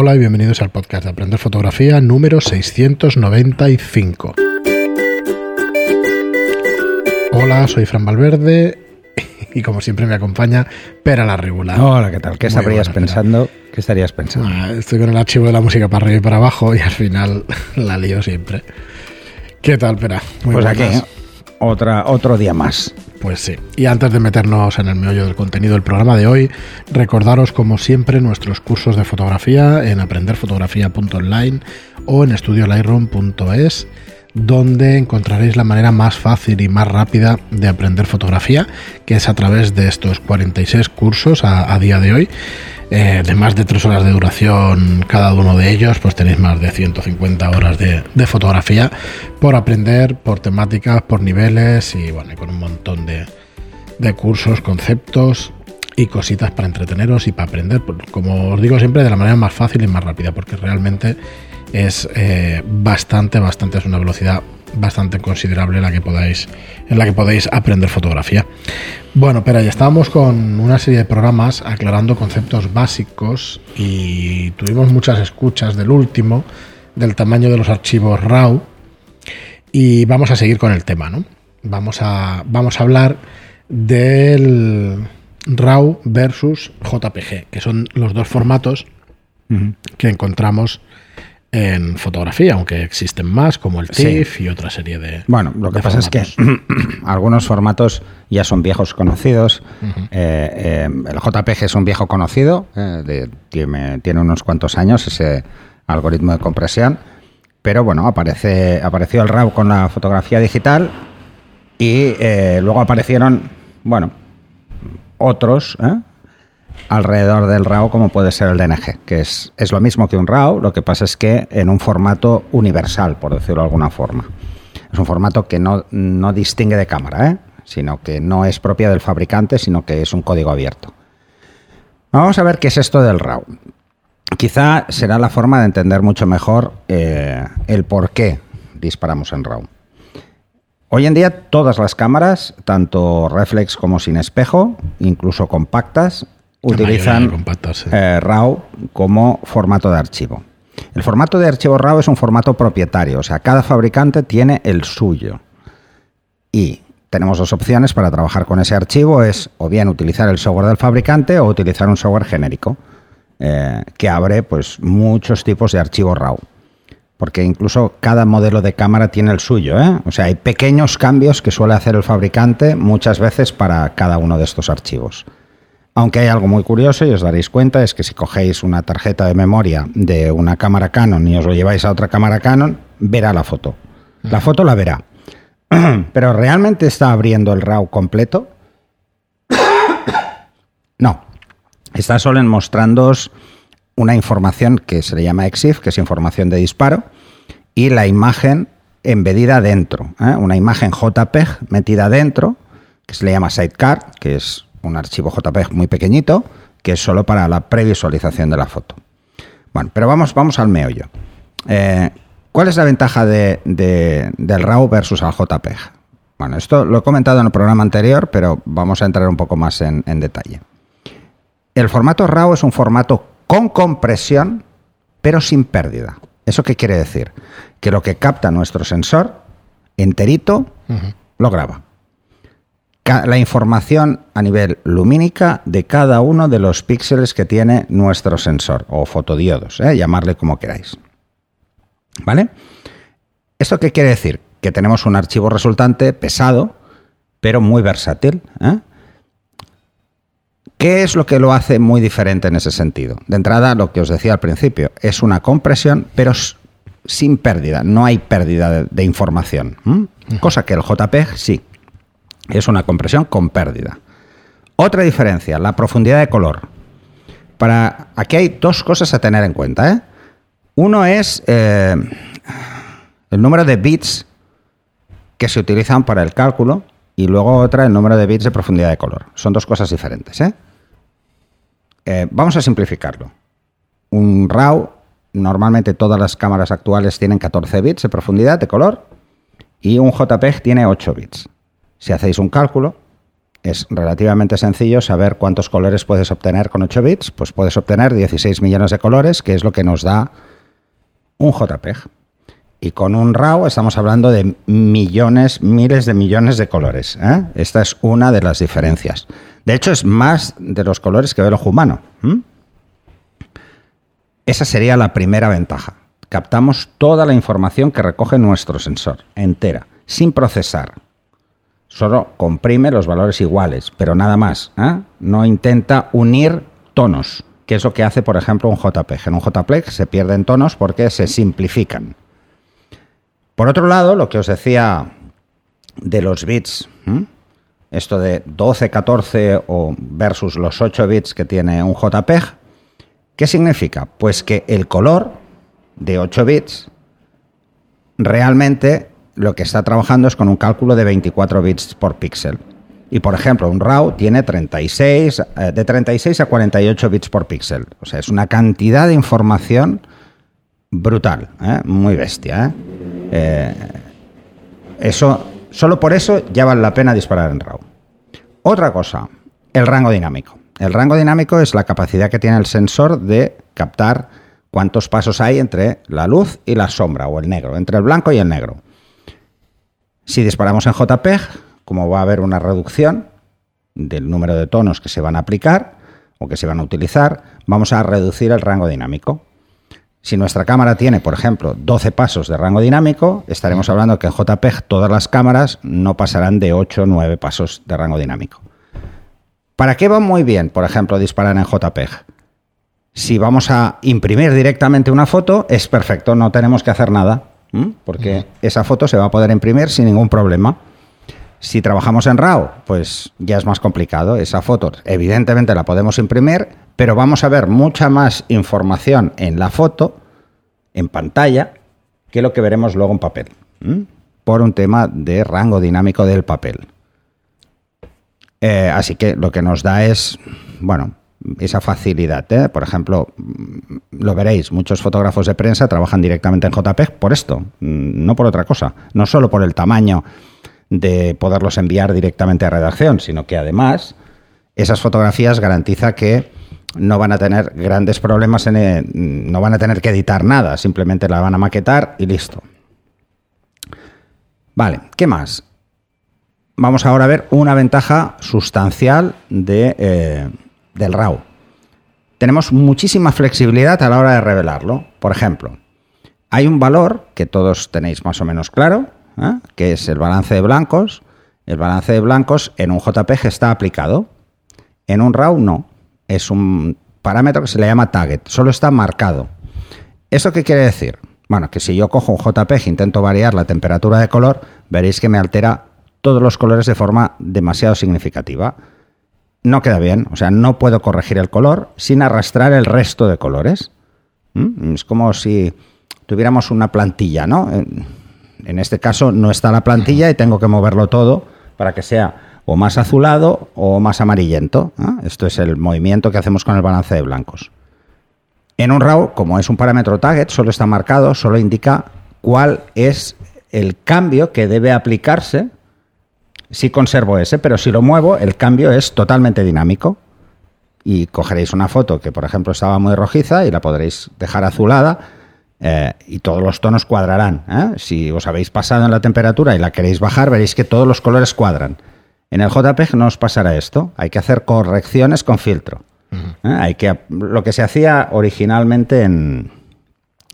Hola y bienvenidos al podcast de Aprender Fotografía número 695. Hola, soy Fran Valverde y como siempre me acompaña Pera la Regular. Hola, ¿qué tal? ¿Qué Muy estarías pensando? ¿Qué estarías pensando? Ah, Estoy con el archivo de la música para arriba y para abajo y al final la lío siempre. ¿Qué tal, Pera? Muy pues aquí. Otra, otro día más. Pues sí. Y antes de meternos en el meollo del contenido del programa de hoy, recordaros como siempre nuestros cursos de fotografía en aprenderfotografía.online o en estudiolightroom.es donde encontraréis la manera más fácil y más rápida de aprender fotografía, que es a través de estos 46 cursos a, día de hoy, eh, de más de 3 horas de duración cada uno de ellos, pues tenéis más de 150 horas de, fotografía por aprender, por temáticas, por niveles y bueno, y con un montón de, de cursos, conceptos y cositas para entreteneros y para aprender, como os digo siempre, de la manera más fácil y más rápida, porque realmente es eh, bastante, bastante, es una velocidad bastante considerable la que podáis, en la que podéis aprender fotografía. Bueno, pero ya estábamos con una serie de programas aclarando conceptos básicos y tuvimos muchas escuchas del último, del tamaño de los archivos RAW, y vamos a seguir con el tema, ¿no? Vamos a, vamos a hablar del RAW versus JPG, que son los dos formatos que encontramos en fotografía, aunque existen más, como el Sí. TIFF y otra serie de. Bueno, lo que pasa es que algunos formatos ya son viejos conocidos. Eh, eh, el JPG es un viejo conocido, eh, de- tiene, tiene unos cuantos años ese algoritmo de compresión, pero bueno, aparece, apareció el RAW con la fotografía digital y eh, luego aparecieron, bueno, otros ¿eh? Alrededor del RAW como puede ser el DNG, que es, es lo mismo que un RAW, lo que pasa es que en un formato universal, por decirlo de alguna forma. Es un formato que no, no distingue de cámara, ¿eh? sino que no es propia del fabricante, sino que es un código abierto. Vamos a ver qué es esto del RAW. Quizá será la forma de entender mucho mejor eh, el por qué disparamos en RAW. Hoy en día todas las cámaras, tanto reflex como sin espejo, incluso compactas, utilizan sí. eh, RAW como formato de archivo. El formato de archivo RAW es un formato propietario, o sea, cada fabricante tiene el suyo. Y tenemos dos opciones para trabajar con ese archivo, es o bien utilizar el software del fabricante o utilizar un software genérico eh, que abre pues muchos tipos de archivo RAW. Porque incluso cada modelo de cámara tiene el suyo, ¿eh? O sea, hay pequeños cambios que suele hacer el fabricante muchas veces para cada uno de estos archivos. Aunque hay algo muy curioso y os daréis cuenta, es que si cogéis una tarjeta de memoria de una cámara Canon y os lo lleváis a otra cámara Canon, verá la foto. La foto la verá. Pero ¿realmente está abriendo el RAW completo? No. Está solo en mostrándoos una información que se le llama EXIF, que es información de disparo, y la imagen embedida dentro. ¿eh? Una imagen JPEG metida dentro, que se le llama sidecar, que es un archivo JPEG muy pequeñito, que es solo para la previsualización de la foto. Bueno, pero vamos, vamos al meollo. Eh, ¿Cuál es la ventaja de- de- del RAW versus al JPEG? Bueno, esto lo he comentado en el programa anterior, pero vamos a entrar un poco más en, en detalle. El formato RAW es un formato con compresión, pero sin pérdida. ¿Eso qué quiere decir? Que lo que capta nuestro sensor enterito lo graba. La información a nivel lumínica de cada uno de los píxeles que tiene nuestro sensor o fotodiodos, ¿eh? llamarle como queráis. ¿Vale? ¿Esto qué quiere decir? Que tenemos un archivo resultante pesado, pero muy versátil. ¿eh? ¿Qué es lo que lo hace muy diferente en ese sentido? De entrada, lo que os decía al principio, es una compresión, pero sin pérdida, no hay pérdida de, de información. Cosa que el JPEG sí, es una compresión con pérdida. Otra diferencia, la profundidad de color. Para, aquí hay dos cosas a tener en cuenta. ¿eh? Uno es eh, el número de bits que se utilizan para el cálculo y luego otra el número de bits de profundidad de color. Son dos cosas diferentes. ¿eh? Eh, vamos a simplificarlo. Un RAW, normalmente todas las cámaras actuales tienen 14 bits de profundidad de color y un JPEG tiene 8 bits. Si hacéis un cálculo, es relativamente sencillo saber cuántos colores puedes obtener con 8 bits. Pues puedes obtener 16 millones de colores, que es lo que nos da un JPEG. Y con un RAW estamos hablando de millones, miles de millones de colores. ¿eh? Esta es una de las diferencias. De hecho, es más de los colores que ve el ojo humano. Esa sería la primera ventaja. Captamos toda la información que recoge nuestro sensor, entera, sin procesar. Solo comprime los valores iguales, pero nada más. ¿eh? No intenta unir tonos, que es lo que hace, por ejemplo, un JPEG. En un JPEG se pierden tonos porque se simplifican. Por otro lado, lo que os decía de los bits, esto de 12, 14 o versus los 8 bits que tiene un JPEG, ¿qué significa? Pues que el color de 8 bits realmente lo que está trabajando es con un cálculo de 24 bits por píxel. Y por ejemplo, un RAW tiene 36, eh, de 36 a 48 bits por píxel. O sea, es una cantidad de información brutal, ¿eh? muy bestia. ¿eh? eso, solo por eso ya vale la pena disparar en RAW. Otra cosa, el rango dinámico. El rango dinámico es la capacidad que tiene el sensor de captar cuántos pasos hay entre la luz y la sombra o el negro, entre el blanco y el negro. Si disparamos en JPEG, como va a haber una reducción del número de tonos que se van a aplicar o que se van a utilizar, vamos a reducir el rango dinámico. Si nuestra cámara tiene, por ejemplo, 12 pasos de rango dinámico, estaremos hablando que en JPEG todas las cámaras no pasarán de 8 o 9 pasos de rango dinámico. ¿Para qué va muy bien, por ejemplo, disparar en JPEG? Si vamos a imprimir directamente una foto, es perfecto, no tenemos que hacer nada porque esa foto se va a poder imprimir sin ningún problema. Si trabajamos en RAW, pues ya es más complicado. Esa foto, evidentemente, la podemos imprimir, pero vamos a ver mucha más información en la foto, en pantalla, que lo que veremos luego en papel, por un tema de rango dinámico del papel. Eh, así que lo que nos da es, bueno, esa facilidad. ¿eh? Por ejemplo, mm, lo veréis, muchos fotógrafos de prensa trabajan directamente en JPEG por esto, mm, no por otra cosa, no solo por el tamaño de poderlos enviar directamente a redacción, sino que además esas fotografías garantiza que no van a tener grandes problemas, en eh, no van a tener que editar nada, simplemente la van a maquetar y listo. Vale, ¿qué más? Vamos ahora a ver una ventaja sustancial de... Eh, del RAW. Tenemos muchísima flexibilidad a la hora de revelarlo. Por ejemplo, hay un valor que todos tenéis más o menos claro, ¿eh? que es el balance de blancos. El balance de blancos en un JPG está aplicado. En un RAW no. Es un parámetro que se le llama target. Solo está marcado. ¿Eso qué quiere decir? Bueno, que si yo cojo un JPG e intento variar la temperatura de color, veréis que me altera todos los colores de forma demasiado significativa no queda bien. O sea, no puedo corregir el color sin arrastrar el resto de colores. ¿Mm? Es como si tuviéramos una plantilla, ¿no? En este caso no está la plantilla y tengo que moverlo todo para que sea o más azulado o más amarillento. Esto es el movimiento que hacemos con el balance de blancos. En un RAW, como es un parámetro target, solo está marcado, solo indica cuál es el cambio que debe aplicarse sí conservo ese, pero si lo muevo, el cambio es totalmente dinámico. Y cogeréis una foto que, por ejemplo, estaba muy rojiza y la podréis dejar azulada eh, y todos los tonos cuadrarán. ¿eh? Si os habéis pasado en la temperatura y la queréis bajar, veréis que todos los colores cuadran. En el JPEG no os pasará esto. Hay que hacer correcciones con filtro. ¿eh? Hay que, lo que se hacía originalmente en,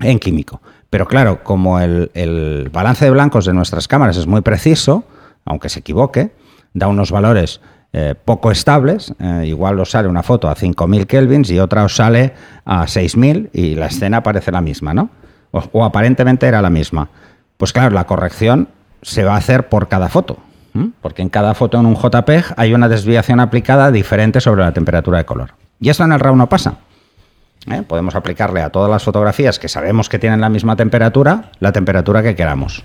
en químico. Pero claro, como el, el balance de blancos de nuestras cámaras es muy preciso, aunque se equivoque, da unos valores eh, poco estables. Eh, igual os sale una foto a 5.000 kelvins y otra os sale a 6.000 y la escena parece la misma, ¿no? O, aparentemente era la misma. Pues claro, la corrección se va a hacer por cada foto, porque en cada foto en un JPEG hay una desviación aplicada diferente sobre la temperatura de color. Y eso en el RAW no pasa. ¿eh? Podemos aplicarle a todas las fotografías que sabemos que tienen la misma temperatura, la temperatura que queramos.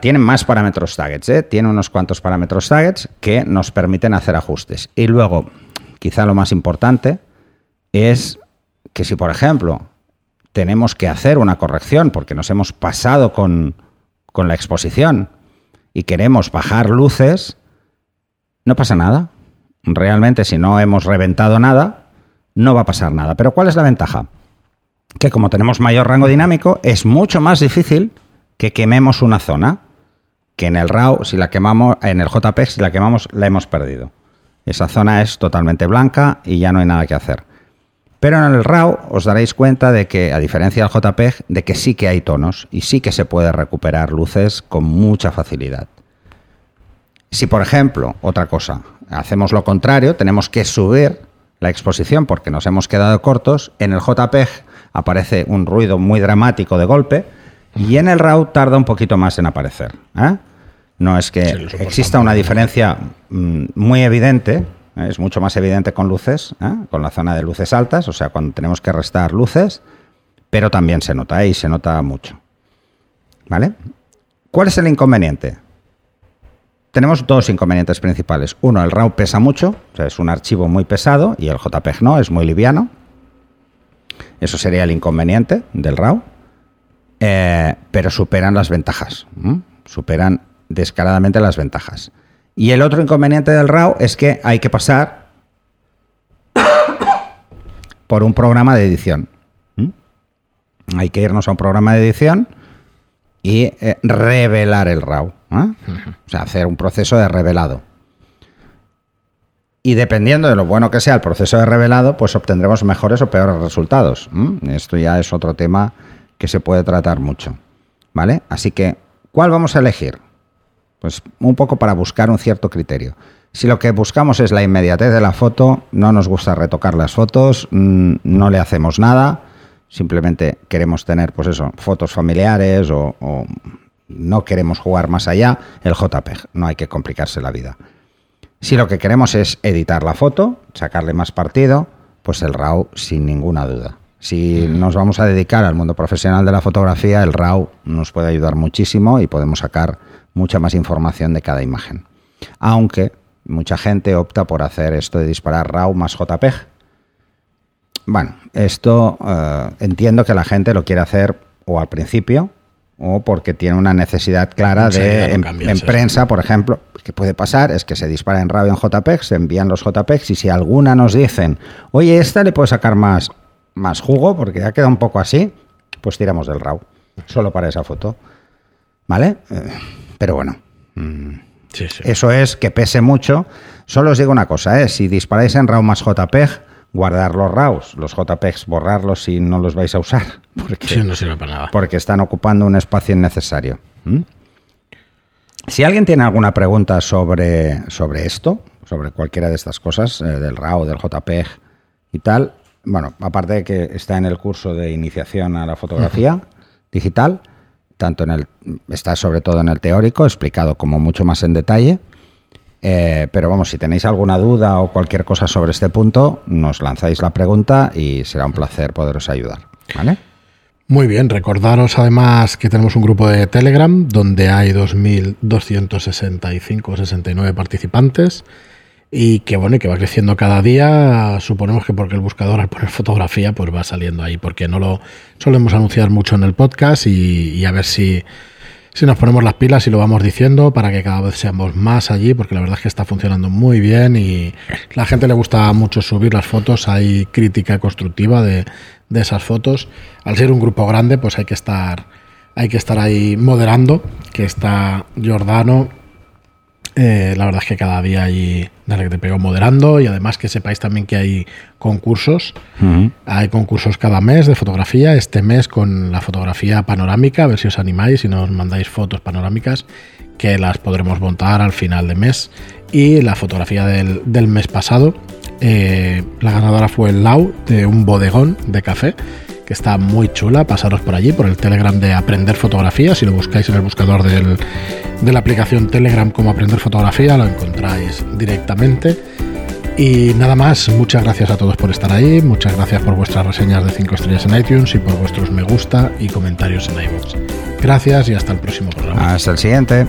Tienen más parámetros targets, ¿eh? tiene unos cuantos parámetros targets que nos permiten hacer ajustes. Y luego, quizá lo más importante es que si, por ejemplo, tenemos que hacer una corrección porque nos hemos pasado con, con la exposición y queremos bajar luces, no pasa nada. Realmente, si no hemos reventado nada, no va a pasar nada. Pero ¿cuál es la ventaja? Que como tenemos mayor rango dinámico, es mucho más difícil que quememos una zona que en el RAW, si la quemamos, en el JPEG, si la quemamos, la hemos perdido. Esa zona es totalmente blanca y ya no hay nada que hacer. Pero en el RAW os daréis cuenta de que, a diferencia del JPEG, de que sí que hay tonos y sí que se puede recuperar luces con mucha facilidad. Si, por ejemplo, otra cosa, hacemos lo contrario, tenemos que subir la exposición porque nos hemos quedado cortos, en el JPEG aparece un ruido muy dramático de golpe y en el RAW tarda un poquito más en aparecer. ¿eh? No es que exista una diferencia mm, muy evidente, ¿eh? es mucho más evidente con luces, ¿eh? con la zona de luces altas, o sea, cuando tenemos que restar luces, pero también se nota y se nota mucho. ¿Vale? ¿Cuál es el inconveniente? Tenemos dos inconvenientes principales. Uno, el RAW pesa mucho, o sea, es un archivo muy pesado y el JPEG no, es muy liviano. Eso sería el inconveniente del RAW. Eh, pero superan las ventajas. Superan descaradamente las ventajas. Y el otro inconveniente del RAW es que hay que pasar por un programa de edición. Hay que irnos a un programa de edición y eh, revelar el RAW. O sea, hacer un proceso de revelado. Y dependiendo de lo bueno que sea el proceso de revelado, pues obtendremos mejores o peores resultados. Esto ya es otro tema que se puede tratar mucho. ¿Vale? Así que, ¿cuál vamos a elegir? Pues un poco para buscar un cierto criterio. Si lo que buscamos es la inmediatez de la foto, no nos gusta retocar las fotos, mm, no le hacemos nada, simplemente queremos tener, pues eso, fotos familiares o, o no queremos jugar más allá, el JPEG, no hay que complicarse la vida. Si lo que queremos es editar la foto, sacarle más partido, pues el RAW sin ninguna duda. Si nos vamos a dedicar al mundo profesional de la fotografía, el RAW nos puede ayudar muchísimo y podemos sacar mucha más información de cada imagen. Aunque mucha gente opta por hacer esto de disparar RAW más JPEG. Bueno, esto eh, entiendo que la gente lo quiere hacer o al principio o porque tiene una necesidad clara de en, prensa, por ejemplo, que puede pasar es que se dispara en RAW en JPEG, se envían los JPEGs y si alguna nos dicen, oye, esta le puede sacar más más jugo, porque ya queda un poco así, pues tiramos del RAW, solo para esa foto. ¿Vale? Eh, pero bueno. Mm, eso es que pese mucho. Solo os digo una cosa, ¿eh? si disparáis en RAW más JPEG, guardar los RAWs, los JPEGs, borrarlos si no los vais a usar. Porque, no sirve para nada. Porque están ocupando un espacio innecesario. Si alguien tiene alguna pregunta sobre, sobre esto, sobre cualquiera de estas cosas, eh, del RAW, del JPEG y tal, bueno, aparte de que está en el curso de iniciación a la fotografía digital, tanto en el, está sobre todo en el teórico, explicado como mucho más en detalle. Eh, pero vamos, si tenéis alguna duda o cualquier cosa sobre este punto, nos lanzáis la pregunta y será un placer poderos ayudar. ¿Vale? Muy bien, recordaros además que tenemos un grupo de Telegram donde hay 2.265 69 participantes y que bueno, que va creciendo cada día, suponemos que porque el buscador al poner fotografía pues va saliendo ahí, porque no lo solemos anunciar mucho en el podcast y, a ver si, si nos ponemos las pilas y lo vamos diciendo para que cada vez seamos más allí, porque la verdad es que está funcionando muy bien y la gente le gusta mucho subir las fotos, hay crítica constructiva de, de esas fotos. Al ser un grupo grande, pues hay que estar, hay que estar ahí moderando, que está Giordano eh, la verdad es que cada día hay, desde que te pego moderando y además que sepáis también que hay concursos. Hay concursos cada mes de fotografía. Este mes con la fotografía panorámica, a ver si os animáis y nos mandáis fotos panorámicas que las podremos montar al final de mes. Y la fotografía del, mes pasado, eh, la ganadora fue el Lau de un bodegón de café que está muy chula. Pasaros por allí, por el Telegram de Aprender Fotografía. Si lo buscáis en el buscador de la aplicación Telegram como Aprender Fotografía, lo encontráis directamente. Y nada más, muchas gracias a todos por estar ahí, muchas gracias por vuestras reseñas de 5 estrellas en iTunes y por vuestros me gusta y comentarios en iVoox. Gracias y hasta el próximo programa. Hasta el siguiente.